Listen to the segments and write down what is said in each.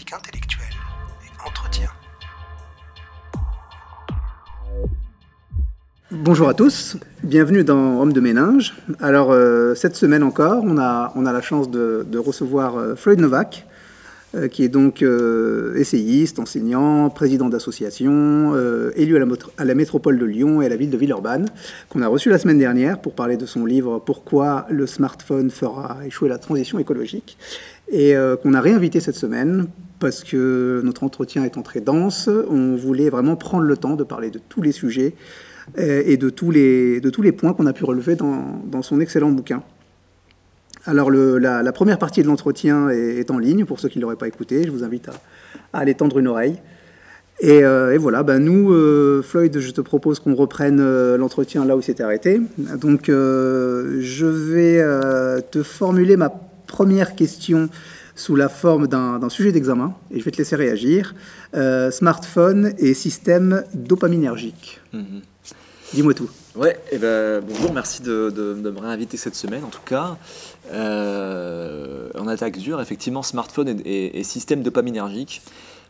intellectuelle et entretien. Bonjour à tous, bienvenue dans Homme de Méninge. Alors euh, cette semaine encore, on a, la chance de, recevoir euh, Floyd Novak, euh, qui est donc euh, essayiste, enseignant, président d'association, élu à la, à la, métropole de Lyon et à la ville de Villeurbanne, qu'on a reçu la semaine dernière pour parler de son livre Pourquoi le smartphone fera échouer la transition écologique, et qu'on a réinvité cette semaine parce que notre entretien est entré dense, on voulait vraiment prendre le temps de parler de tous les sujets et de tous les, de tous les points qu'on a pu relever dans, dans son excellent bouquin. Alors la, première partie de l'entretien est, en ligne, pour ceux qui ne l'auraient pas écouté, je vous invite à, aller tendre une oreille. Et, euh, voilà, ben nous, euh, Floyd, je te propose qu'on reprenne euh, l'entretien là où s'était arrêté. Donc euh, je vais euh, te formuler ma première question sous la forme d'un sujet d'examen, et je vais te laisser réagir. Euh, smartphone et système dopaminergique. -hmm. Dis-moi tout. Ouais, et ben, bonjour, merci de, de, de, me réinviter cette semaine en tout cas. Euh, on attaque dur, effectivement, smartphone et, et, et système dopaminergique.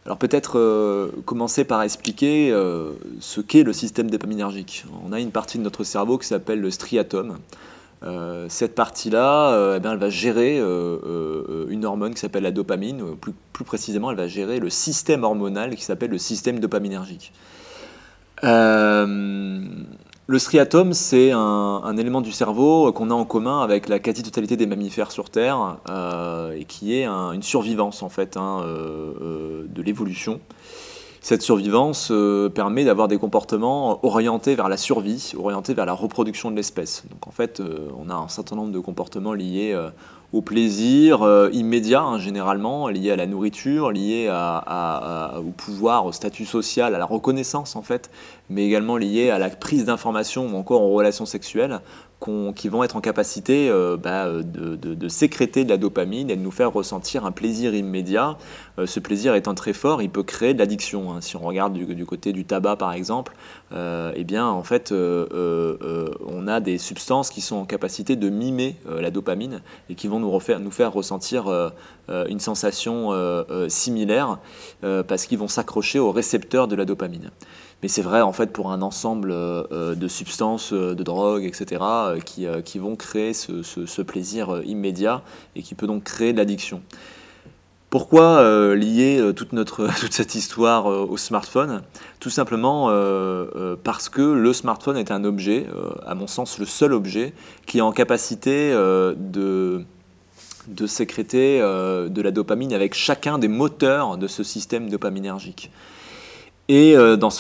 Alors peut-être euh, commencer par expliquer euh, ce qu'est le système dopaminergique. On a une partie de notre cerveau qui s'appelle le striatum. Euh, cette partie-là, eh bien, elle va gérer une hormone qui s'appelle la dopamine, plus, précisément, elle va gérer le système hormonal qui s'appelle le système dopaminergique. Le striatum, c'est un, élément du cerveau qu'on a en commun avec la quasi-totalité des mammifères sur Terre euh, et qui est un, une survivance en fait hein, euh, euh, de l'évolution. Cette survivance euh, permet d'avoir des comportements orientés vers la survie, orientés vers la reproduction de l'espèce. Donc en fait, euh, on a un certain nombre de comportements liés euh, au plaisir immédiat, hein, généralement, liés à la nourriture, à, au pouvoir, au statut social, à la reconnaissance en fait, mais également liés à la prise d'informations ou encore aux relations sexuelles qui vont être en capacité euh, bah, de, de, sécréter de la dopamine et de nous faire ressentir un plaisir immédiat. Euh, ce plaisir étant très fort, il peut créer de l'addiction. Hein. Si on regarde du, côté du tabac, par exemple, euh, eh bien, en fait, euh, euh, on a des substances qui sont en capacité de mimer la dopamine et qui vont nous, faire ressentir une sensation similaire parce qu'ils vont s'accrocher aux récepteurs de la dopamine mais c'est vrai en fait pour un ensemble euh, de substances, de drogues, etc., euh, qui, euh, vont créer ce, plaisir immédiat et qui peut donc créer de l'addiction. Pourquoi euh, lier toute, notre, toute cette histoire au smartphone? Tout simplement euh, parce que le smartphone est un objet, à mon sens le seul objet, qui est en capacité de, de sécréter de la dopamine avec chacun des moteurs de ce système dopaminergique et euh, d'en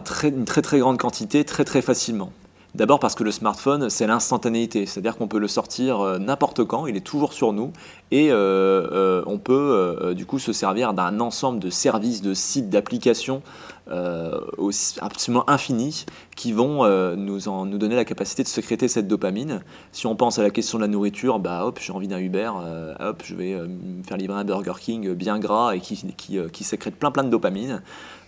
très, une très très grande quantité très très facilement. D'abord parce que le smartphone, c'est l'instantanéité, c'est-à-dire qu'on peut le sortir euh, n'importe quand, il est toujours sur nous, et euh, euh, on peut du coup se servir d'un ensemble de services, de sites, d'applications absolument infinis qui vont nous, en, nous donner la capacité de sécréter cette dopamine. Si on pense à la question de la nourriture, bah hop, j'ai envie d'un Uber, hop, je vais me faire livrer un Burger King bien gras et qui, qui, qui sécrète plein plein de dopamine.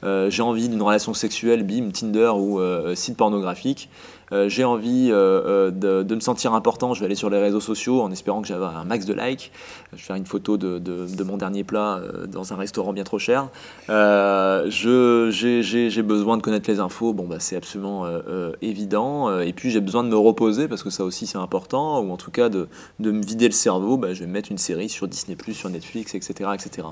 j'ai envie d'une relation sexuelle, bim, Tinder ou site pornographique. Euh, j'ai envie euh, de, de, me sentir important, je vais aller sur les réseaux sociaux en espérant que j'avais un max de likes. Je vais faire une photo de, de, mon dernier plat euh, dans un restaurant bien trop cher. j'ai besoin de connaître les infos, bon, bah, c'est absolument évident. Et puis j'ai besoin de me reposer parce que ça aussi c'est important, ou en tout cas de, me vider le cerveau. Bah, je vais mettre une série sur Disney, sur Netflix, etc., etc.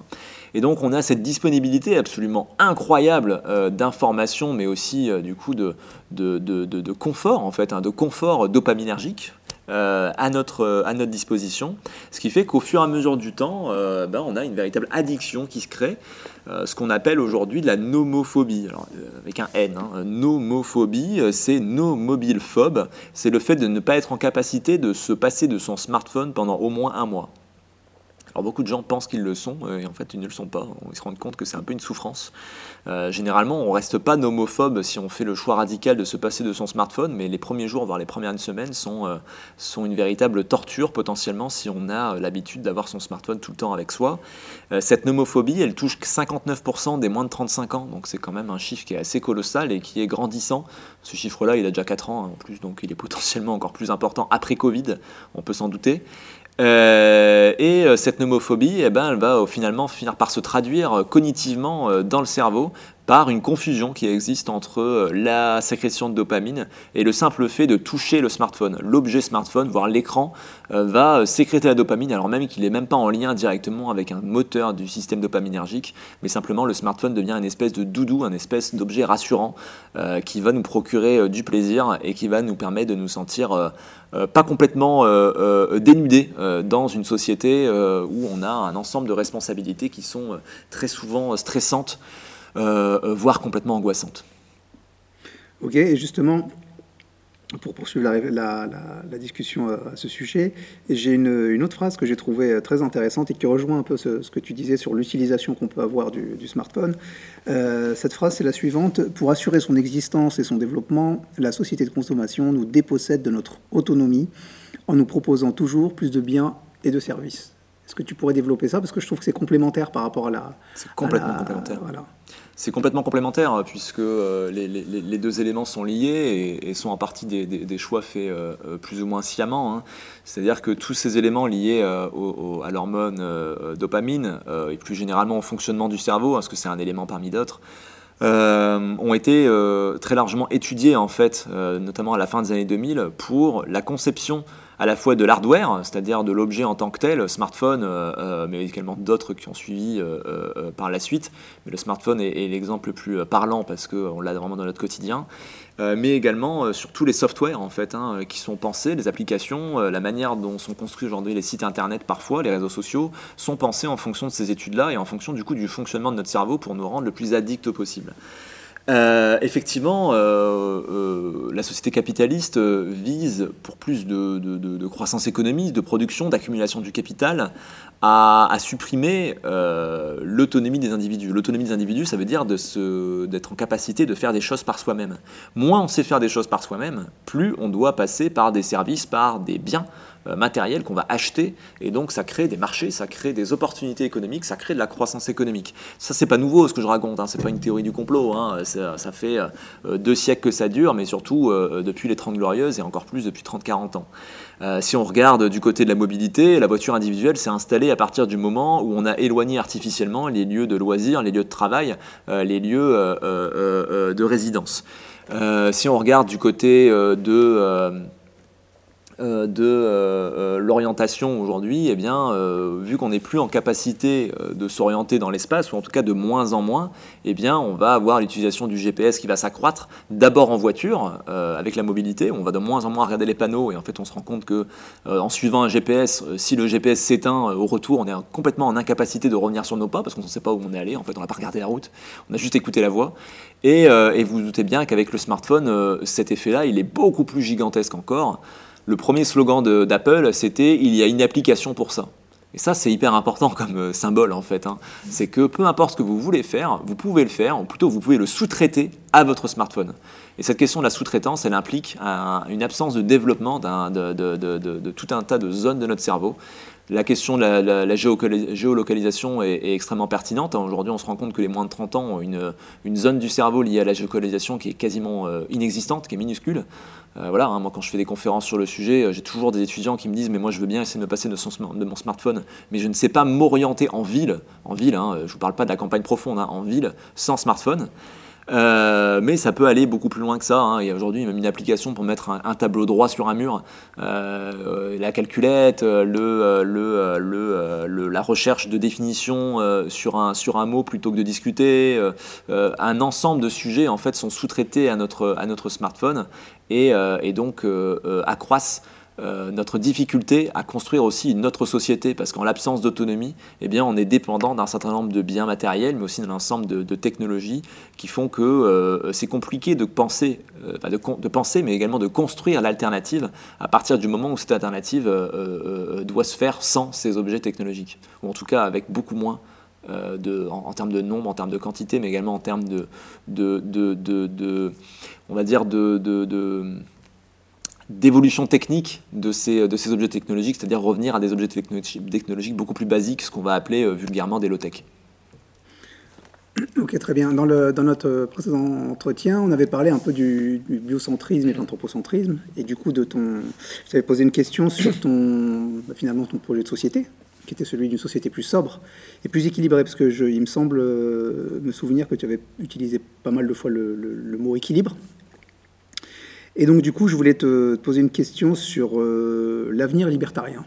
Et donc on a cette disponibilité absolument incroyable d'informations, mais aussi du coup de, de, de en fait, hein, de confort dopaminergique euh, à, notre, à notre disposition, ce qui fait qu'au fur et à mesure du temps, euh, ben, on a une véritable addiction qui se crée, euh, ce qu'on appelle aujourd'hui la nomophobie, euh, avec un N. Hein. Nomophobie, c'est no c'est le fait de ne pas être en capacité de se passer de son smartphone pendant au moins un mois. Alors beaucoup de gens pensent qu'ils le sont, et en fait ils ne le sont pas. Ils se rendent compte que c'est un peu une souffrance. Euh, généralement, on reste pas nomophobe si on fait le choix radical de se passer de son smartphone, mais les premiers jours, voire les premières semaines, sont, euh, sont une véritable torture potentiellement si on a euh, l'habitude d'avoir son smartphone tout le temps avec soi. Euh, cette nomophobie, elle touche 59% des moins de 35 ans, donc c'est quand même un chiffre qui est assez colossal et qui est grandissant. Ce chiffre-là, il a déjà 4 ans hein, en plus, donc il est potentiellement encore plus important après Covid, on peut s'en douter. Euh, et euh, cette nomophobie, eh ben, elle va finalement finir par se traduire cognitivement dans le cerveau par une confusion qui existe entre euh, la sécrétion de dopamine et le simple fait de toucher le smartphone. L'objet smartphone, voire l'écran, euh, va euh, sécréter la dopamine alors même qu'il n'est même pas en lien directement avec un moteur du système dopaminergique, mais simplement le smartphone devient une espèce de doudou, un espèce d'objet rassurant qui va nous procurer du plaisir et qui va nous permettre de nous sentir pas complètement dénudés dans une société où on a un ensemble de responsabilités qui sont très souvent stressantes voire complètement angoissante. Ok, et justement, pour poursuivre la, discussion euh, à ce sujet, j'ai une, autre phrase que j'ai trouvée très intéressante et qui rejoint un peu ce, que tu disais sur l'utilisation qu'on peut avoir du, smartphone. cette phrase, c'est la suivante. Pour assurer son existence et son développement, la société de consommation nous dépossède de notre autonomie en nous proposant toujours plus de biens et de services. Est-ce que tu pourrais développer ça? Parce que je trouve que c'est complémentaire par rapport à la... C'est complètement complémentaire. Voilà. C'est complètement complémentaire euh, puisque euh, les, deux éléments sont liés et, sont en partie des, choix faits euh, plus ou moins sciemment. Hein. C'est-à-dire que tous ces éléments liés à l'hormone dopamine et plus généralement au fonctionnement du cerveau, parce que c'est un élément parmi d'autres, ont été très largement étudiés en fait, notamment à la fin des années 2000, pour la conception à la fois de l'hardware, c'est-à-dire de l'objet en tant que tel, smartphone, euh, euh, mais également d'autres qui ont suivi euh, par la suite. Mais le smartphone est, l'exemple le plus parlant parce qu'on l'a vraiment dans notre quotidien. mais également sur tous les softwares en fait hein, qui sont pensés, les applications, la manière dont sont construits aujourd'hui les sites internet parfois, les réseaux sociaux, sont pensés en fonction de ces études-là et en fonction du coup du fonctionnement de notre cerveau pour nous rendre le plus addict possible. Euh, effectivement, euh, euh, la société capitaliste vise, pour plus de, croissance économique, de production, d'accumulation du capital, à, supprimer l'autonomie des individus. L'autonomie des individus, ça veut dire d'être en capacité de faire des choses par soi-même. Moins on sait faire des choses par soi-même, plus on doit passer par des services, par des biens matériel qu'on va acheter, et donc ça crée des marchés, ça crée des opportunités économiques, ça crée de la croissance économique. Ça, c'est pas nouveau ce que je raconte, hein, c'est pas une théorie du complot, hein, ça, fait euh, deux siècles que ça dure, mais surtout euh, depuis les 30 Glorieuses et encore plus depuis 30-40 ans. si on regarde du côté de la mobilité, la voiture individuelle s'est installée à partir du moment où on a éloigné artificiellement les lieux de loisirs, les lieux de travail, les lieux de résidence. si on regarde du côté de euh, de euh, euh, l'orientation aujourd'hui, eh bien, vu qu'on n'est plus en capacité de s'orienter dans l'espace, ou en tout cas de moins en moins, eh bien, on va avoir l'utilisation du GPS qui va s'accroître, d'abord en voiture, avec la mobilité, on va de moins en moins regarder les panneaux, et en fait on se rend compte que en suivant un GPS, si le GPS s'éteint au retour, on est complètement en incapacité de revenir sur nos pas, parce qu'on ne sait pas où on est allé, en fait on n'a pas regardé la route, on a juste écouté la voix, et, et vous vous doutez bien qu'avec le smartphone, cet effet-là, il est beaucoup plus gigantesque encore. Le premier slogan d'Apple, c'était Il y a une application pour ça. Et ça, c'est hyper important comme euh, symbole en fait. Hein. C'est que peu importe ce que vous voulez faire, vous pouvez le faire, ou plutôt vous pouvez le sous-traiter à votre smartphone. Et cette question de la sous-traitance, elle implique une absence de développement de, tout un tas de zones de notre cerveau. La question de la, géolocalisation est, extrêmement pertinente. Aujourd'hui, on se rend compte que les moins de 30 ans ont une, zone du cerveau liée à la géolocalisation qui est quasiment euh, inexistante, qui est minuscule. Euh, voilà, hein, moi quand je fais des conférences sur le sujet, euh, j'ai toujours des étudiants qui me disent mais moi je veux bien essayer de me passer de, mon smartphone, mais je ne sais pas m'orienter en ville, en ville, hein, je ne vous parle pas de la campagne profonde, hein, en ville, sans smartphone. Euh, mais ça peut aller beaucoup plus loin que ça. Hein. Il y a aujourd'hui même une application pour mettre un, tableau droit sur un mur. Euh, la calculette, euh, la recherche de définition sur, un, sur un mot plutôt que de discuter. un ensemble de sujets en fait sont sous-traités à notre, à notre smartphone et, et donc accroissent euh, notre difficulté à construire aussi une autre société, parce qu'en l'absence d'autonomie, eh bien, on est dépendant d'un certain nombre de biens matériels, mais aussi d'un ensemble de, technologies qui font que euh, c'est compliqué de penser, euh, de, penser, mais également de construire l'alternative à partir du moment où cette alternative doit se faire sans ces objets technologiques, ou en tout cas avec beaucoup moins. De, en, termes de nombre, en termes de quantité, mais également en termes de, de, de on va dire, de, d'évolution technique de ces, de ces objets technologiques, c'est-à-dire revenir à des objets technologiques beaucoup plus basiques, ce qu'on va appeler euh, vulgairement des low-tech. Ok, très bien. Dans, notre précédent entretien, on avait parlé un peu du, biocentrisme et de l'anthropocentrisme. Et du coup, de ton, je posé une question sur ton, finalement ton projet de société, qui était celui d'une société plus sobre et plus équilibrée, parce que je, il me semble me souvenir que tu avais utilisé pas mal de fois le, mot équilibre. Et donc du coup, je voulais te, poser une question sur l'avenir libertarien,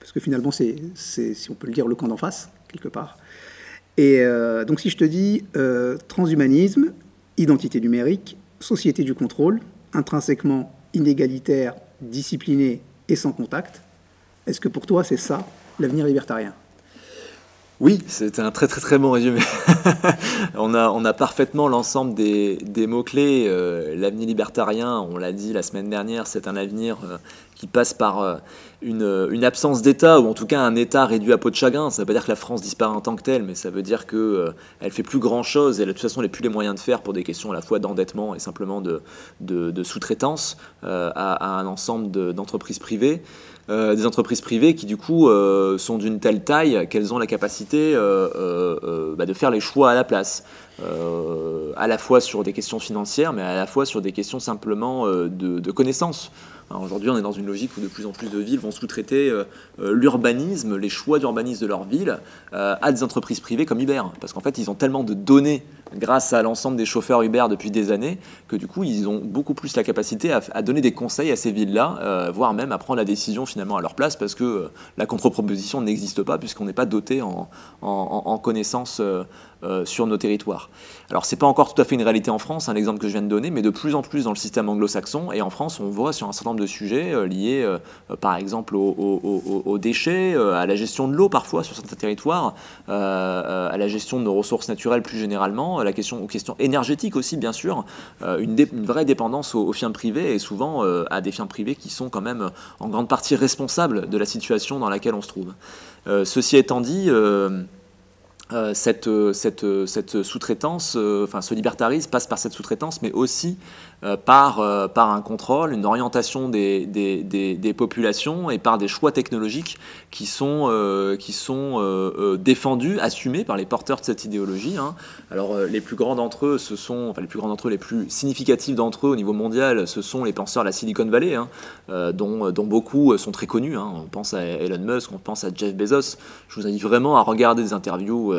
parce que finalement, c'est, si on peut le dire, le camp d'en face, quelque part. Et donc si je te dis transhumanisme, identité numérique, société du contrôle, intrinsèquement inégalitaire, discipliné et sans contact. Est-ce que pour toi c'est ça l'avenir libertarien? Oui, c'est un très très très bon résumé. on, a, parfaitement l'ensemble des, mots-clés. Euh, l'avenir libertarien, on l'a dit la semaine dernière, c'est un avenir euh, qui passe par euh, une, absence d'État, ou en tout cas un État réduit à peau de chagrin. Ça ne veut pas dire que la France disparaît en tant que telle, mais ça veut dire qu'elle elle fait plus grand-chose, et de toute façon, elle n'a plus les moyens de faire pour des questions à la fois d'endettement et simplement de, sous-traitance à, un ensemble d'entreprises privées. Euh, des entreprises privées qui du coup euh, sont d'une telle taille qu'elles ont la capacité euh, bah, de faire les choix à la place, à la fois sur des questions financières, mais à la fois sur des questions simplement de, de connaissances. Aujourd'hui, on est dans une logique où de plus en plus de villes vont sous-traiter l'urbanisme, les choix d'urbanisme de leur ville, à des entreprises privées comme Uber. Parce qu'en fait, ils ont tellement de données grâce à l'ensemble des chauffeurs Uber depuis des années, que du coup, ils ont beaucoup plus la capacité à, donner des conseils à ces villes-là, euh, voire même à prendre la décision finalement à leur place, parce que euh, la contre-proposition n'existe pas, puisqu'on n'est pas doté en, en, connaissances euh, sur nos territoires. Alors, c'est pas encore tout à fait une réalité en France, un exemple que je viens de donner, mais de plus en plus dans le système anglo-saxon, et en France, on voit sur un certain nombre de sujets liés, par exemple, aux, déchets, à la gestion de l'eau parfois sur certains territoires, à la gestion de nos ressources naturelles plus généralement, la question, aux questions énergétiques aussi, bien sûr, euh, une, vraie dépendance aux, firmes privées et souvent euh, à des firmes privées qui sont quand même en grande partie responsables de la situation dans laquelle on se trouve. Euh, ceci étant dit, cette, cette, cette sous-traitance, enfin ce libertarisme passe par cette sous-traitance, mais aussi euh, par, euh, par un contrôle, une orientation des, des, des, populations et par des choix technologiques qui sont, euh, qui sont défendus, assumés par les porteurs de cette idéologie. Hein. Alors les plus grands d'entre eux, ce sont, enfin les plus grands d'entre eux, les plus significatifs d'entre eux au niveau mondial, ce sont les penseurs de la Silicon Valley, hein, dont, dont, beaucoup sont très connus. Hein. On pense à Elon Musk, on pense à Jeff Bezos. Je vous invite vraiment à regarder des interviews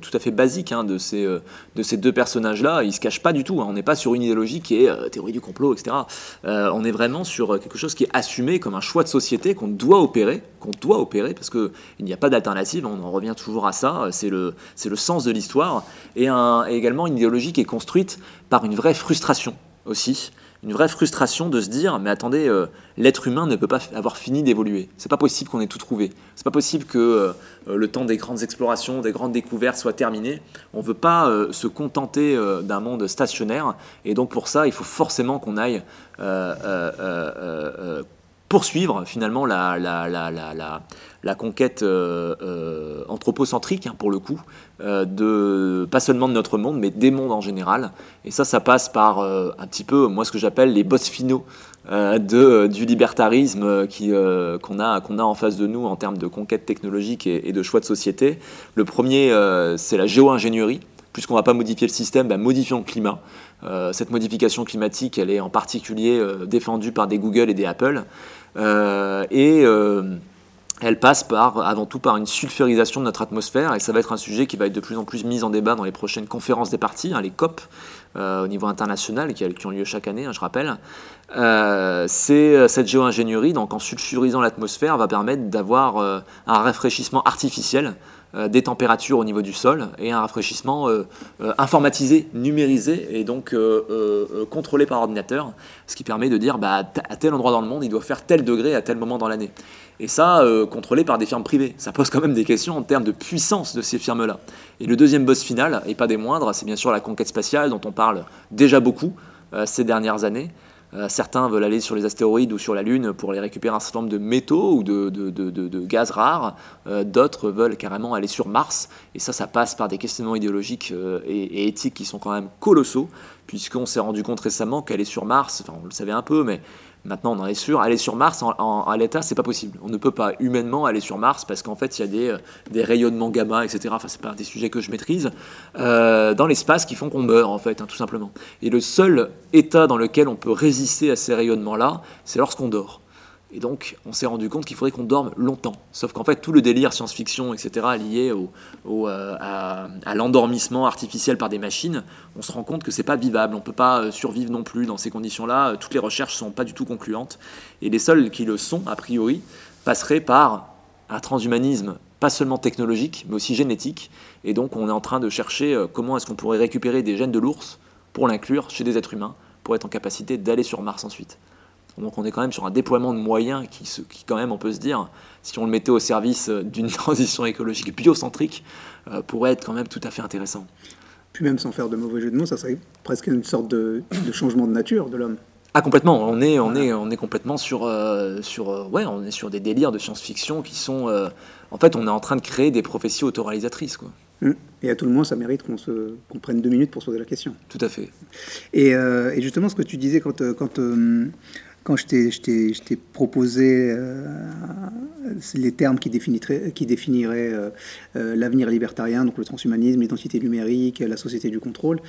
tout à fait basiques de, ces, de ces deux personnages-là. Ils se cachent pas du tout. On n'est pas sur une idéologie qui est euh, théorie du complot, etc. Euh, on est vraiment sur quelque chose qui est assumé comme un choix de société qu'on doit opérer, qu'on doit opérer, parce qu'il n'y a pas d'alternative, on en revient toujours à ça, c'est le, le sens de l'histoire, et, et également une idéologie qui est construite par une vraie frustration aussi, une vraie frustration de se dire mais attendez euh, l'être humain ne peut pas avoir fini d'évoluer. C'est pas possible qu'on ait tout trouvé. C'est pas possible que euh, le temps des grandes explorations des grandes découvertes soit terminé on veut pas euh, se contenter d'un monde stationnaire. Et donc pour ça il faut forcément qu'on aille poursuivre finalement la, la, la, la la conquête euh, euh, anthropocentrique, hein, pour le coup, euh, de, pas seulement de notre monde, mais des mondes en général. Et ça, ça passe par un petit peu, moi, ce que j'appelle les boss finaux de, du libertarisme qu'on a, qu'on a en face de nous en termes de conquête technologique et, de choix de société. Le premier, c'est la géo-ingénierie. Puisqu'on ne va pas modifier le système, bah, modifions le climat. cette modification climatique, elle est en particulier défendue par des Google et des Apple. Et elle passe par, avant tout par une sulfurisation de notre atmosphère, et ça va être un sujet qui va être de plus en plus mis en débat dans les prochaines conférences des partis, hein, les COP, euh, au niveau international, qui, qui, ont lieu chaque année, hein, je rappelle. Euh, c'est euh, cette géo-ingénierie, donc en sulfurisant l'atmosphère, va permettre d'avoir un rafraîchissement artificiel des températures au niveau du sol et un rafraîchissement informatisé, numérisé et donc contrôlé par ordinateur, ce qui permet de dire bah, à tel endroit dans le monde il doit faire tel degré à tel moment dans l'année et ça, euh, contrôlé par des firmes privées. Ça pose quand même des questions en termes de puissance de ces firmes-là. Et le deuxième boss final, et pas des moindres, c'est bien sûr la conquête spatiale, dont on parle déjà beaucoup euh, ces dernières années. Euh, certains veulent aller sur les astéroïdes ou sur la Lune pour aller récupérer un certain nombre de métaux ou de, gaz rares. D'autres veulent carrément aller sur Mars. Et ça, ça passe par des questionnements idéologiques et, et, éthiques qui sont quand même colossaux, puisqu'on s'est rendu compte récemment qu'aller sur Mars, enfin on le savait un peu, mais Maintenant, on en est sûr. Aller sur Mars, en, à l'état, c'est pas possible. On ne peut pas humainement aller sur Mars parce qu'en fait, il y a des, euh, des, rayonnements gamma, etc. Enfin, c'est pas des sujets que je maîtrise euh, dans l'espace qui font qu'on meurt, en fait, hein, tout simplement. Et le seul état dans lequel on peut résister à ces rayonnements-là, c'est lorsqu'on dort. Et donc, on s'est rendu compte qu'il faudrait qu'on dorme longtemps. Sauf qu'en fait, tout le délire science-fiction, etc., lié au, euh, à, l'endormissement artificiel par des machines, on se rend compte que c'est pas vivable. On peut pas euh, survivre non plus dans ces conditions-là. Toutes les recherches sont pas du tout concluantes. Et les seuls qui le sont, a priori, passeraient par un transhumanisme pas seulement technologique, mais aussi génétique. Et donc, on est en train de chercher euh, comment est-ce qu'on pourrait récupérer des gènes de l'ours pour l'inclure chez des êtres humains, pour être en capacité d'aller sur Mars ensuite. Donc on est quand même sur un déploiement de moyens qui, qui, quand même, on peut se dire, si on le mettait au service euh, d'une transition écologique biocentrique, euh, pourrait être quand même tout à fait intéressant. Puis même sans faire de mauvais jeu de mots, ça serait presque une sorte de, changement de nature de l'homme. Ah complètement, on est, on est, on est complètement sur, euh, sur, ouais, on est sur des délires de science-fiction qui sont, en fait, on est en train de créer des prophéties autoréalisatrices, quoi. Hum. Et à tout le moins, ça mérite qu'on se qu'on prenne deux minutes pour se poser la question. Tout à fait. Et, et justement, ce que tu disais quand, quand quand je t'ai proposé euh, les termes qui, qui définiraient euh, euh, l'avenir libertarien, donc le transhumanisme, l'identité numérique, la société du contrôle,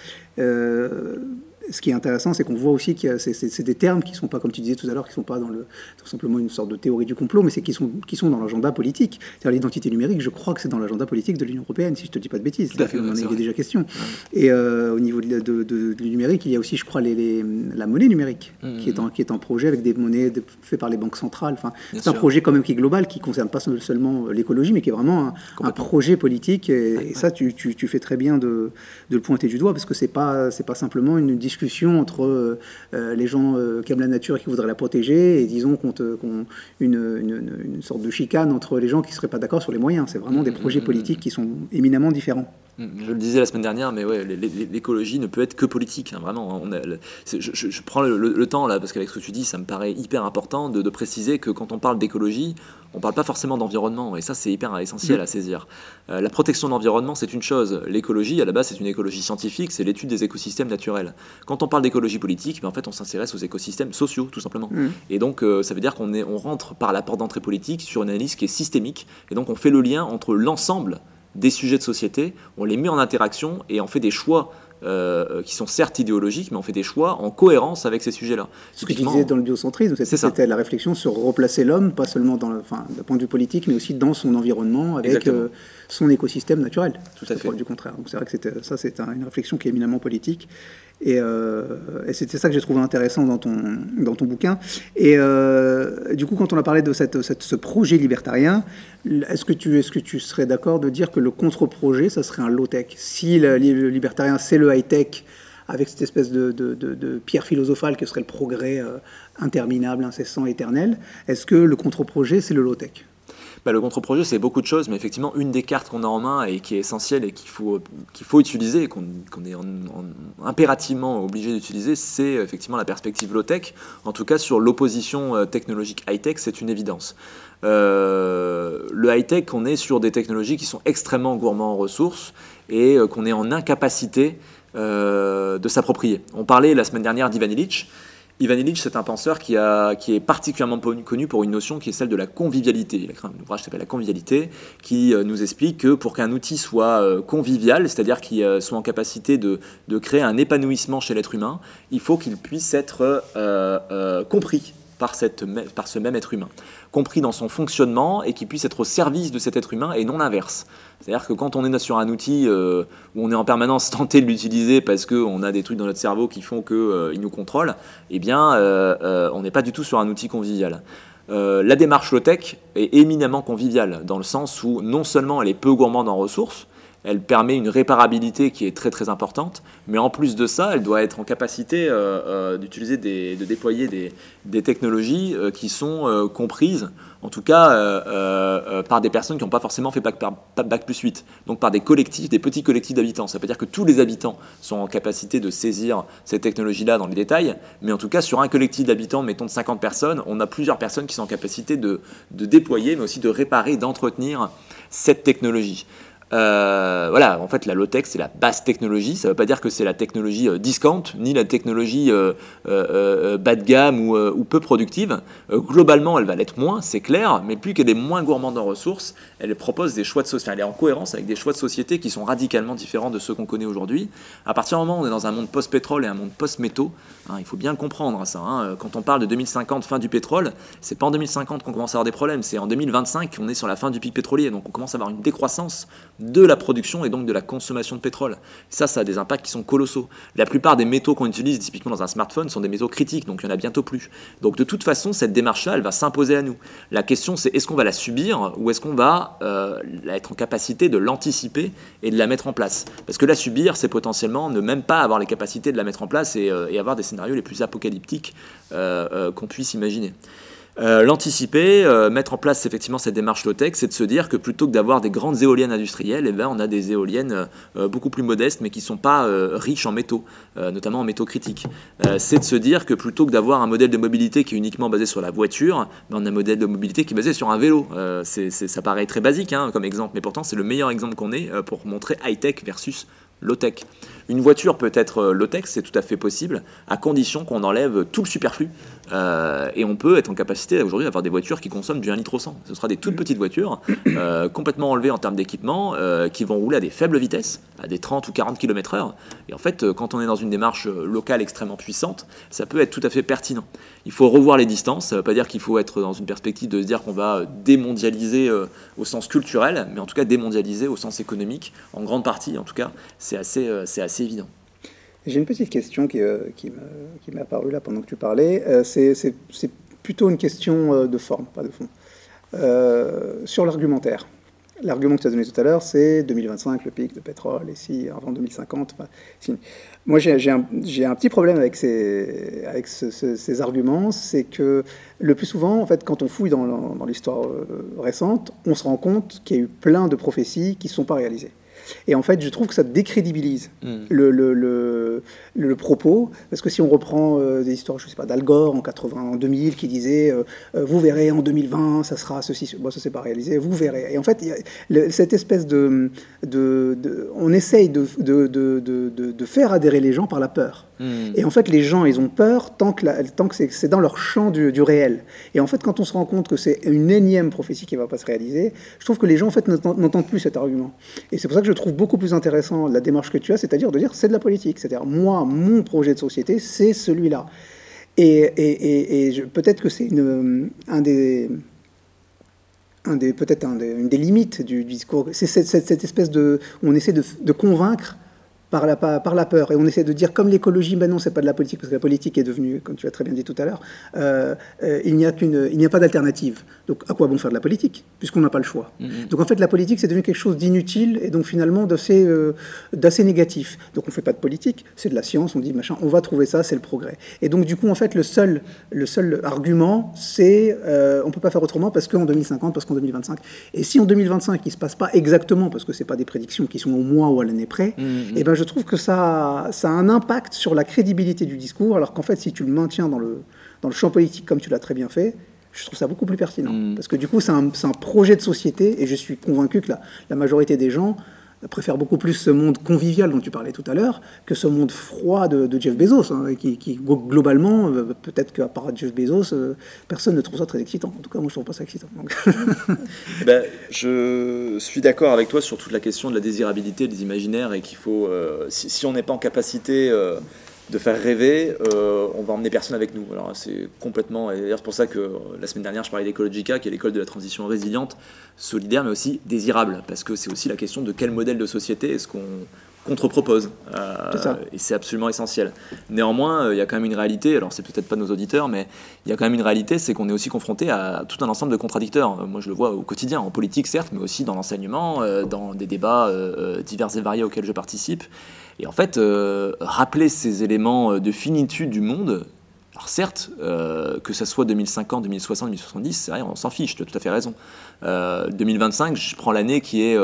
ce qui est intéressant, c'est qu'on voit aussi que c'est des termes qui ne sont pas, comme tu disais tout à l'heure, qui ne sont pas dans le, tout simplement une sorte de théorie du complot, mais c'est qui sont, qui sont dans l'agenda politique. C'est-à-dire l'identité numérique, je crois que c'est dans l'agenda politique de l'Union européenne, si je ne te dis pas de bêtises. Tout à fait, il en est, déjà question. Et euh, au niveau de, du numérique, il y a aussi, je crois, les, la monnaie numérique, mmh, qui, est en, mmh. qui est en projet avec des monnaies faites par les banques centrales. Enfin, c'est un projet quand même qui est global, qui ne concerne pas seulement l'écologie, mais qui est vraiment un, projet politique. Et, ça, tu, tu, tu, fais très bien de, de, le pointer du doigt, parce que ce n'est pas, pas simplement une discussion entre euh, euh, les gens euh, qui aiment la nature et qui voudraient la protéger, et disons qu'on une, une, sorte de chicane entre les gens qui ne seraient pas d'accord sur les moyens. C'est vraiment des projets politiques qui sont éminemment différents. Je le disais la semaine dernière, mais ouais, l'écologie ne peut être que politique, hein, vraiment. On je, prends le, temps là, parce qu'avec ce que tu dis, ça me paraît hyper important de, préciser que quand on parle d'écologie, on ne parle pas forcément d'environnement, et ça c'est hyper essentiel à saisir. Euh, la protection de l'environnement, c'est une chose. L'écologie, à la base, c'est une écologie scientifique, c'est l'étude des écosystèmes naturels. Quand on parle d'écologie politique, ben, en fait, on s'intéresse aux écosystèmes sociaux, tout simplement. Mmh. Et donc, euh, ça veut dire qu'on on rentre par la porte d'entrée politique sur une analyse qui est systémique, et donc on fait le lien entre l'ensemble des sujets de société, on les met en interaction et on fait des choix euh, qui sont certes idéologiques, mais on fait des choix en cohérence avec ces sujets-là. Ce que tu disais dans le biocentrisme, c'était la réflexion sur replacer l'homme, pas seulement d'un point de vue politique, mais aussi dans son environnement, avec euh, son écosystème naturel. Tout à fait. Du contraire. Donc c'est vrai que ça, c'est une réflexion qui est éminemment politique. Euh, et, c'était ça que j'ai trouvé intéressant dans ton, dans ton bouquin. Et euh, du coup, quand on a parlé de cette, ce projet libertarien, est-ce que, tu, est-ce que tu serais d'accord de dire que le contre-projet, ça serait un low-tech? Si le, libertarien, c'est le high-tech, avec cette espèce de, de, pierre philosophale que serait le progrès euh, interminable, incessant, éternel, est-ce que le contre-projet, c'est le low-tech? Bah, le contre-projet, c'est beaucoup de choses, mais effectivement, une des cartes qu'on a en main et qui est essentielle et qu'il faut, qu'il faut utiliser, qu'on, est impérativement obligé d'utiliser, c'est effectivement la perspective low-tech. En tout cas, sur l'opposition euh, technologique high-tech, c'est une évidence. Euh, le high-tech, on est sur des technologies qui sont extrêmement gourmands en ressources et euh, qu'on est en incapacité de s'approprier. On parlait la semaine dernière d'Ivan Illich. Ivan Illich, c'est un penseur qui, est particulièrement connu pour une notion qui est celle de la convivialité. Il a écrit un ouvrage qui s'appelle La convivialité, qui euh, nous explique que pour qu'un outil soit euh, convivial, c'est-à-dire qu'il euh, soit en capacité de, créer un épanouissement chez l'être humain, il faut qu'il puisse être compris par, cette, par ce même être humain, compris dans son fonctionnement et qui puisse être au service de cet être humain et non l'inverse. C'est-à-dire que quand on est sur un outil euh, où on est en permanence tenté de l'utiliser parce qu'on a des trucs dans notre cerveau qui font qu'il euh, nous contrôle, eh bien, euh, on n'est pas du tout sur un outil convivial. la démarche low-tech est éminemment conviviale, dans le sens où non seulement elle est peu gourmande en ressources, elle permet une réparabilité qui est très très importante, mais en plus de ça, elle doit être en capacité euh, euh, d'utiliser, de déployer des, technologies euh, qui sont comprises, en tout cas par des personnes qui n'ont pas forcément fait bac, bac, plus 8, donc par des collectifs, des petits collectifs d'habitants. Ça veut dire que tous les habitants sont en capacité de saisir ces technologies-là dans les détails, mais en tout cas sur un collectif d'habitants, mettons de 50 personnes, on a plusieurs personnes qui sont en capacité de, de déployer, mais aussi de réparer, d'entretenir cette technologie. Euh, voilà, en fait, la low-tech, c'est la basse technologie. Ça ne veut pas dire que c'est la technologie euh, ni la technologie euh, bas de gamme ou, peu productive. globalement, elle va l'être moins, c'est clair, mais plus qu'elle est moins gourmande en ressources, elle propose des choix de société. Elle est en cohérence avec des choix de société qui sont radicalement différents de ceux qu'on connaît aujourd'hui. À partir du moment où on est dans un monde post-pétrole et un monde post-métaux, hein, il faut bien comprendre ça. Hein. quand on parle de 2050, fin du pétrole, c'est pas en 2050 qu'on commence à avoir des problèmes, c'est en 2025 qu'on est sur la fin du pic pétrolier. Donc on commence à avoir une décroissance de la production et donc de la consommation de pétrole. ça, ça a des impacts qui sont colossaux. La plupart des métaux qu'on utilise typiquement dans un smartphone sont des métaux critiques, donc il y en a bientôt plus. Donc de toute façon, cette démarche-là, elle va s'imposer à nous. La question, c'est est-ce qu'on va la subir ou est-ce qu'on va euh, être en capacité de l'anticiper et de la mettre en place? Parce que la subir, c'est potentiellement ne même pas avoir les capacités de la mettre en place et, euh, avoir des scénarios les plus apocalyptiques euh, qu'on puisse imaginer. Euh, l'anticiper, euh, mettre en place effectivement cette démarche low-tech, c'est de se dire que plutôt que d'avoir des grandes éoliennes industrielles, eh ben, on a des éoliennes euh, beaucoup plus modestes mais qui ne sont pas riches en métaux, notamment en métaux critiques. c'est de se dire que plutôt que d'avoir un modèle de mobilité qui est uniquement basé sur la voiture, ben, on a un modèle de mobilité qui est basé sur un vélo. ça paraît très basique hein, comme exemple, mais pourtant c'est le meilleur exemple qu'on ait pour montrer high-tech versus low-tech. Une voiture peut être low-tech, c'est tout à fait possible, à condition qu'on enlève tout le superflu euh, et on peut être en capacité aujourd'hui d'avoir des voitures qui consomment du 1 litre au 100. Ce sera des toutes petites voitures, euh, complètement enlevées en termes d'équipement, euh, qui vont rouler à des faibles vitesses, à des 30 ou 40 km/h. Et en fait, quand on est dans une démarche locale extrêmement puissante, ça peut être tout à fait pertinent. Il faut revoir les distances. Ça ne veut pas dire qu'il faut être dans une perspective de se dire qu'on va démondialiser au sens culturel, mais en tout cas démondialiser au sens économique, en grande partie en tout cas, c'est assez, c'est assez évident. J'ai une petite question qui, euh, qui m'est apparue là pendant que tu parlais. Euh, c'est plutôt une question euh, de forme, pas de fond. sur l'argumentaire. L'argument que tu as donné tout à l'heure, c'est 2025, le pic de pétrole, et si avant 2050. Moi, j'ai un, un, petit problème avec ces, avec ces arguments, c'est que le plus souvent, en fait, quand on fouille dans, dans l'histoire récente, on se rend compte qu'il y a eu plein de prophéties qui ne sont pas réalisées. Et en fait, je trouve que ça décrédibilise hmm. le, le, le, le, propos, parce que si on reprend euh, des histoires, je sais pas, d'Al Gore en, 80, en 2000 qui disait euh, euh, Vous verrez, en 2020, ça sera ceci, bon, ça s'est pas réalisé, vous verrez. Et en fait, y a cette espèce de, de, de, On essaye de, de, de, faire adhérer les gens par la peur. Hmm. Et en fait, les gens, ils ont peur tant que, tant que c'est dans leur champ du, réel. Et en fait, quand on se rend compte que c'est une énième prophétie qui ne va pas se réaliser, je trouve que les gens, en fait, n'entendent plus cet argument. Et c'est pour ça que je trouve beaucoup plus intéressant la démarche que tu as, c'est-à-dire de dire c'est de la politique. C'est-à-dire, moi, mon projet de société, c'est celui-là. Et, peut-être que c'est un des, un des peut-être un une des limites du, discours. C'est cette, espèce de, on essaie de convaincre par la, par la peur. Et on essaie de dire, comme l'écologie, ben non, c'est pas de la politique, parce que la politique est devenue, comme tu as très bien dit tout à l'heure, euh, euh, il n'y a qu'une, il n'y a pas d'alternative. Donc, à quoi bon faire de la politique, puisqu'on n'a pas le choix? Mm-hmm. Donc, en fait, la politique, c'est devenu quelque chose d'inutile et donc finalement d'assez, euh, d'assez négatif. Donc, on fait pas de politique, c'est de la science. On dit, machin, on va trouver ça, c'est le progrès. Et donc, du coup, en fait, le seul, le seul argument, c'est, on peut pas faire autrement parce qu'en 2050, parce qu'en 2025. Et si en 2025, il se passe pas exactement, parce que c'est pas des prédictions qui sont au mois ou à l'année près, mm-hmm. et eh ben je trouve que ça, ça a un impact sur la crédibilité du discours, alors qu'en fait, si tu le maintiens dans le, dans le champ politique comme tu l'as très bien fait, je trouve ça beaucoup plus pertinent. Mm. Parce que du coup, c'est un, un, projet de société, et je suis convaincu que la, la majorité des gens préfère beaucoup plus ce monde convivial dont tu parlais tout à l'heure que ce monde froid de, Jeff Bezos, hein, qui, globalement, euh, peut-être qu'à part Jeff Bezos, euh, personne ne trouve ça très excitant. En tout cas, moi, je ne trouve pas ça excitant. Eh ben, je suis d'accord avec toi sur toute la question de la désirabilité des imaginaires et qu'il faut, euh, si, on n'est pas en capacité de faire rêver, euh, on va emmener personne avec nous. Alors c'est complètement, d'ailleurs c'est pour ça que la semaine dernière je parlais d'Ecologica, qui est l'école de la transition résiliente, solidaire, mais aussi désirable, parce que c'est aussi la question de quel modèle de société est-ce qu'on contre-propose. Euh, et c'est absolument essentiel. Néanmoins, euh, il y a quand même une réalité, alors c'est peut-être pas nos auditeurs, mais il y a quand même une réalité, c'est qu'on est aussi confronté à tout un ensemble de contradicteurs. Moi je le vois au quotidien, en politique certes, mais aussi dans l'enseignement, dans des débats divers et variés auxquels je participe. Et en fait, euh, rappeler ces éléments euh, de finitude du monde, alors certes, euh, que ça soit 2050, 2060, 2070, c'est rien, on s'en fiche, tu as tout à fait raison. 2025, je prends l'année qui est...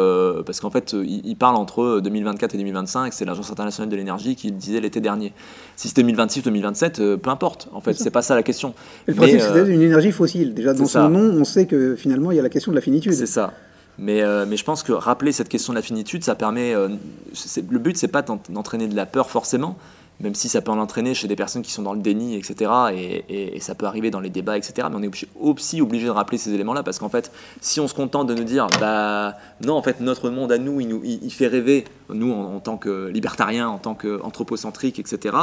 parce qu'en fait, il, parle entre 2024 et 2025, c'est l'Agence internationale de l'énergie qui le disait l'été dernier. Si c'est 2026 2027, peu importe, en fait, c'est pas ça la question. le principe, c'est une énergie fossile. Déjà, dans son nom, on sait que finalement, il y a la question de la finitude. C'est ça. Mais, mais je pense que rappeler cette question de la finitude, ça permet. le but, c'est pas d'entraîner de la peur forcément, même si ça peut en entraîner chez des personnes qui sont dans le déni, etc. Et, ça peut arriver dans les débats, etc. Mais on est aussi obligé de rappeler ces éléments-là, parce qu'en fait, si on se contente de nous dire, bah non, en fait, notre monde à nous, il, nous, il, fait rêver, nous, en, tant que libertariens, en tant qu'anthropocentriques, etc.,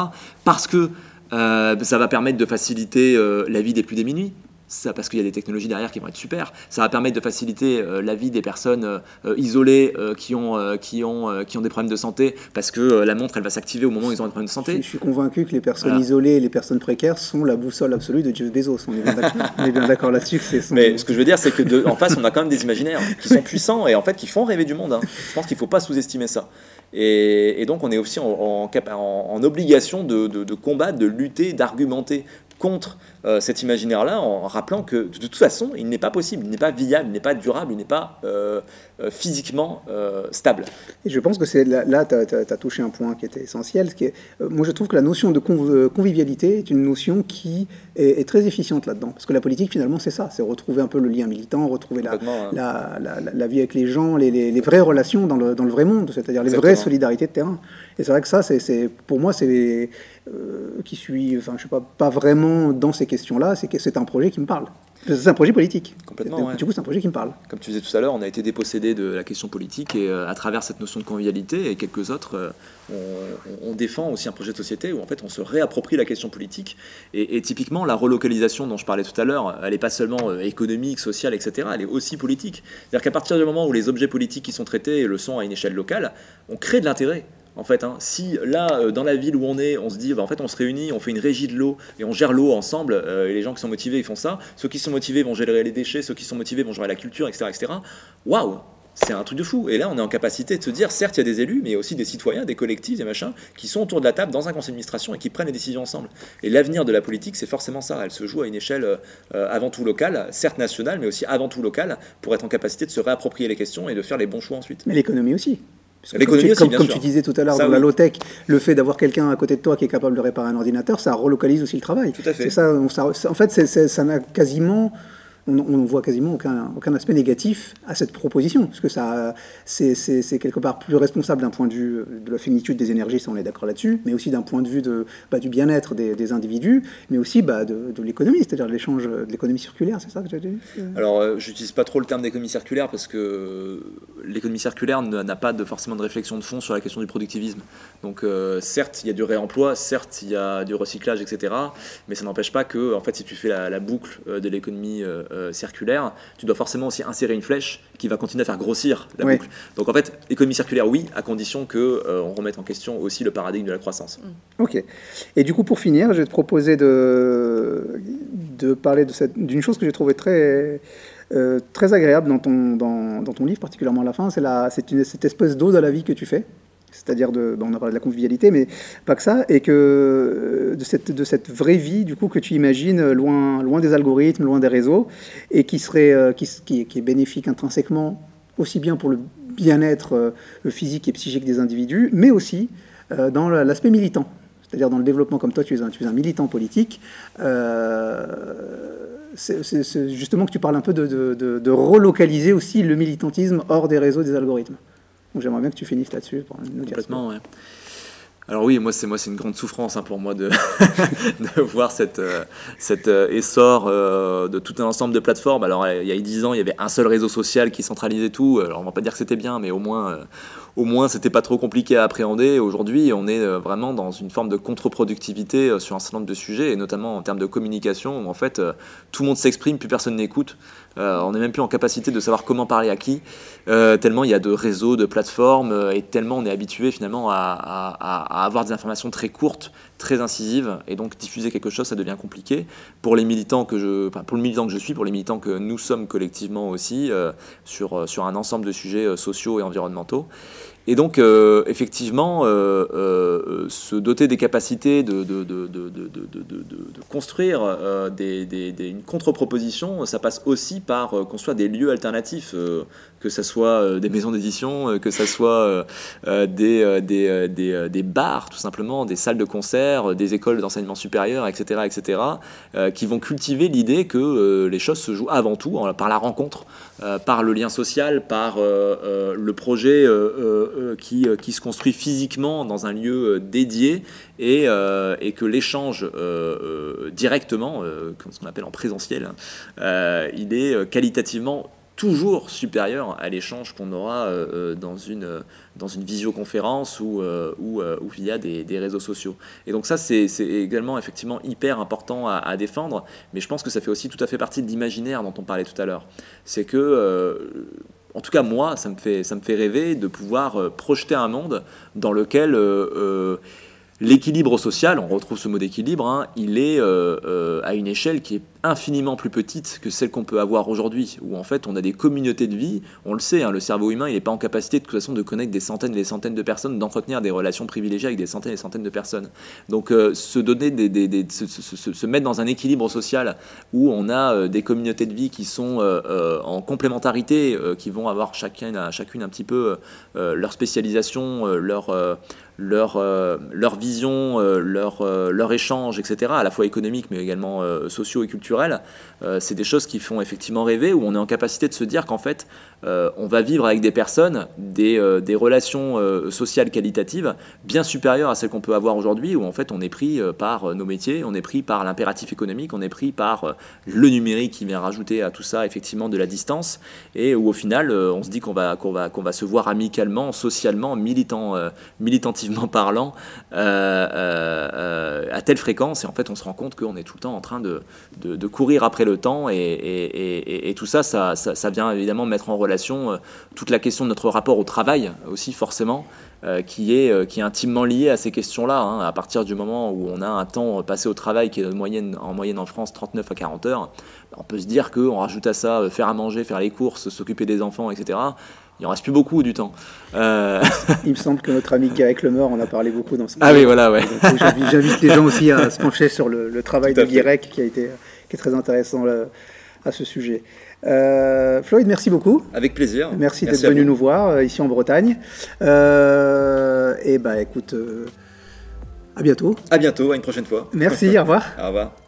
parce que euh, ça va permettre de faciliter euh, la vie des plus démunis, ça, parce qu'il y a des technologies derrière qui vont être super. Ça va permettre de faciliter euh, la vie des personnes euh, euh, isolées qui, ont, qui, ont, qui ont des problèmes de santé, parce que la montre, elle va s'activer au moment où ils ont des problèmes de santé. Je, suis convaincu que les personnes isolées et les personnes précaires sont la boussole absolue de Jeff Bezos. On est bien d'accord là-dessus. Mais ce que je veux dire, c'est que en face, on a quand même des imaginaires qui sont puissants et en fait qui font rêver du monde. Hein. Je pense qu'il ne faut pas sous-estimer ça. Et, donc, on est aussi en, en, en obligation de, de, de, combattre, de lutter, d'argumenter contre euh, cet imaginaire-là en rappelant que de toute façon, il n'est pas possible, il n'est pas viable, il n'est pas durable, il n'est pas euh, euh, physiquement stable. Et je pense que c'est là, tu as, touché un point qui était essentiel. Qui est, moi, je trouve que la notion de convivialité est une notion qui est, très efficiente là-dedans. Parce que la politique, finalement, c'est ça c'est retrouver un peu le lien militant, retrouver la, hein. la, la, vie avec les gens, les, les, vraies relations dans le, dans le vrai monde, c'est-à-dire les vraies solidarités de terrain. Et c'est vrai que ça, c'est pour moi, c'est qui suis, enfin, je sais pas, pas vraiment dans ces questions-là, c'est que c'est un projet qui me parle. C'est un projet politique. Complètement. Du coup, c'est un projet qui me parle. Comme tu disais tout à l'heure, on a été dépossédé de la question politique et euh, à travers cette notion de convivialité et quelques autres, euh, on, défend aussi un projet de société où en fait on se réapproprie la question politique. Et, typiquement, la relocalisation dont je parlais tout à l'heure, elle n'est pas seulement euh, économique, sociale, etc. Elle est aussi politique. C'est-à-dire qu'à partir du moment où les objets politiques qui sont traités le sont à une échelle locale, on crée de l'intérêt en fait, hein. si là, euh, dans la ville où on est, on se dit, bah, en fait, on se réunit, on fait une régie de l'eau et on gère l'eau ensemble, euh, et les gens qui sont motivés, ils font ça. Ceux qui sont motivés vont gérer les déchets, ceux qui sont motivés vont gérer la culture, etc. etc. Waouh c'est un truc de fou. Et là, on est en capacité de se dire, certes, il y a des élus, mais il y a aussi des citoyens, des collectifs, des machins, qui sont autour de la table dans un conseil d'administration et qui prennent les décisions ensemble. Et l'avenir de la politique, c'est forcément ça. Elle se joue à une échelle euh, avant tout locale, certes nationale, mais aussi avant tout locale, pour être en capacité de se réapproprier les questions et de faire les bons choix ensuite. Mais l'écononie aussi. Comme, comme, tu disais tout à l'heure dans la low-tech, le fait d'avoir quelqu'un à côté de toi qui est capable de réparer un ordinateur, ça relocalise aussi le travail. Tout à fait. Ça, en fait, ça n'a quasiment on ne voit quasiment aucun, aspect négatif à cette proposition, parce que ça, c'est, quelque part plus responsable d'un point de vue de la finitude des énergies, ça on est d'accord là-dessus, mais aussi d'un point de vue bah, du bien-être des, individus, mais aussi bah, de, l'économie, c'est-à-dire de l'échange de l'économie circulaire, c'est ça que as dit Alors, euh, j'utilise pas trop le terme d'économie circulaire parce que l'économie circulaire n'a pas forcément de réflexion de fond sur la question du productivisme. Donc, euh, certes, il y a du réemploi, certes, il y a du recyclage, etc., mais ça n'empêche pas que, en fait, si tu fais la, la boucle euh, de l'économie euh, circulaire, tu dois forcément aussi insérer une flèche qui va continuer à faire grossir la boucle. Donc en fait, économie circulaire, oui, à condition qu'on euh, on remette en question aussi le paradigme de la croissance. Mm. Ok. Et du coup, pour finir, je vais te proposer de, de parler d'une chose que j'ai trouvé très, euh, très agréable dans ton, dans, dans, ton livre, particulièrement à la fin, c'est cette espèce d'eau de la vie que tu fais c'est-à-dire de, on a parlé de la convivialité, mais pas que ça, et que euh, de cette, vraie vie, du coup, que tu imagines loin, loin des algorithmes, loin des réseaux, et qui serait, euh, qui, est bénéfique intrinsèquement aussi bien pour le bien-être euh, physique et psychique des individus, mais aussi dans l'aspect militant, c'est-à-dire dans le développement, comme toi, tu es un, tu es un militant politique. c'est justement que tu parles un peu de relocaliser aussi le militantisme hors des réseaux des algorithmes. J'aimerais bien que tu finisses là-dessus pour nous Complètement, ouais. Alors oui, moi c'est moi c'est une grande souffrance hein, pour moi de, de voir cette, euh, cet euh, essor euh, de tout un ensemble de plateformes. Alors il y a 10 ans, il y avait un seul réseau social qui centralisait tout. Alors on va pas dire que c'était bien, mais au moins au moins c'était pas trop compliqué à appréhender. Aujourd'hui, on est vraiment dans une forme de contre-productivité sur un certain nombre de sujets, et notamment en termes de communication, où en fait tout le monde s'exprime, plus personne n'écoute. Euh, on n'est même plus en capacité de savoir comment parler à qui, euh, tellement il y a de réseaux, de plateformes, euh, et tellement on est habitué finalement à, avoir des informations très courtes, très incisives, et donc diffuser quelque chose, ça devient compliqué. Pour les militants que je, pour le militant que je suis, pour les militants que nous sommes collectivement aussi, sur, sur un ensemble de sujets sociaux et environnementaux. Et donc, effectivement, se doter des capacités de, construire une contre-proposition, ça passe aussi par construire des lieux alternatifs que ce soit des maisons d'édition, que ce soit des, des, bars, tout simplement, des salles de concert, des écoles d'enseignement supérieur, etc., etc., qui vont cultiver l'idée que les choses se jouent avant tout par la rencontre, par le lien social, par le projet qui, qui, se construit physiquement dans un lieu dédié et, que l'échange directement, ce qu'on appelle en présentiel, hein, il est qualitativement toujours supérieur à l'échange qu'on aura euh, euh, dans, une, visioconférence ou, euh, ou, via des, réseaux sociaux. Et donc ça, c'est également effectivement hyper important à, défendre, mais je pense que ça fait aussi tout à fait partie de l'imaginaire dont on parlait tout à l'heure. C'est que... en tout cas, moi, ça me, fait, rêver de pouvoir projeter un monde dans lequel l'équilibre social, on retrouve ce mot d'équilibre, hein, il est à une échelle qui est infiniment plus petite que celle qu'on peut avoir aujourd'hui, où en fait on a des communautés de vie, on le sait, hein, le cerveau humain il n'est pas en capacité de toute façon de connaître des centaines et des centaines de personnes, d'entretenir des relations privilégiées avec des centaines et des centaines de personnes. Donc euh, se donner se, mettre dans un équilibre social où on a euh, des communautés de vie qui sont euh, en complémentarité, qui vont avoir chacun, chacune un petit peu leur spécialisation, leur leur, leur vision, leur, leur échange, etc., à la fois économique mais également sociaux et culturels euh, c'est des choses qui font effectivement rêver, où on est en capacité de se dire qu'en fait, euh, on va vivre avec des personnes, des, euh, relations sociales qualitatives bien supérieures à celles qu'on peut avoir aujourd'hui, où en fait on est pris par nos métiers, on est pris par l'impératif économique, on est pris par le numérique qui vient rajouter à tout ça effectivement de la distance, et où au final on se dit qu'on va, va, va se voir amicalement, socialement, militant, militantivement parlant, à telle fréquence, et en fait on se rend compte qu'on est tout le temps en train de de, courir après le temps et, tout ça, ça, vient évidemment mettre en relation euh, toute la question de notre rapport au travail aussi forcément, euh, qui, est, euh, qui est intimement lié à ces questions-là. Hein. À partir du moment où on a un temps passé au travail qui est en moyenne en, moyenne en France 39 à 40 heures, on peut se dire qu'on rajoute à ça faire à manger, faire les courses, s'occuper des enfants, etc il en reste plus beaucoup du temps. Il me semble que notre ami Guirec Lemeur en a parlé beaucoup dans ce Ah oui, voilà, ouais. J'invite les gens aussi à se pencher sur le, travail de Guirec qui a été qui est très intéressant à ce sujet. Euh, Floyd, merci beaucoup. Avec plaisir. Merci, d'être venu nous voir euh, ici en Bretagne. Euh, et bah écoute, à bientôt. À bientôt, à une prochaine fois. Merci, au revoir. au revoir.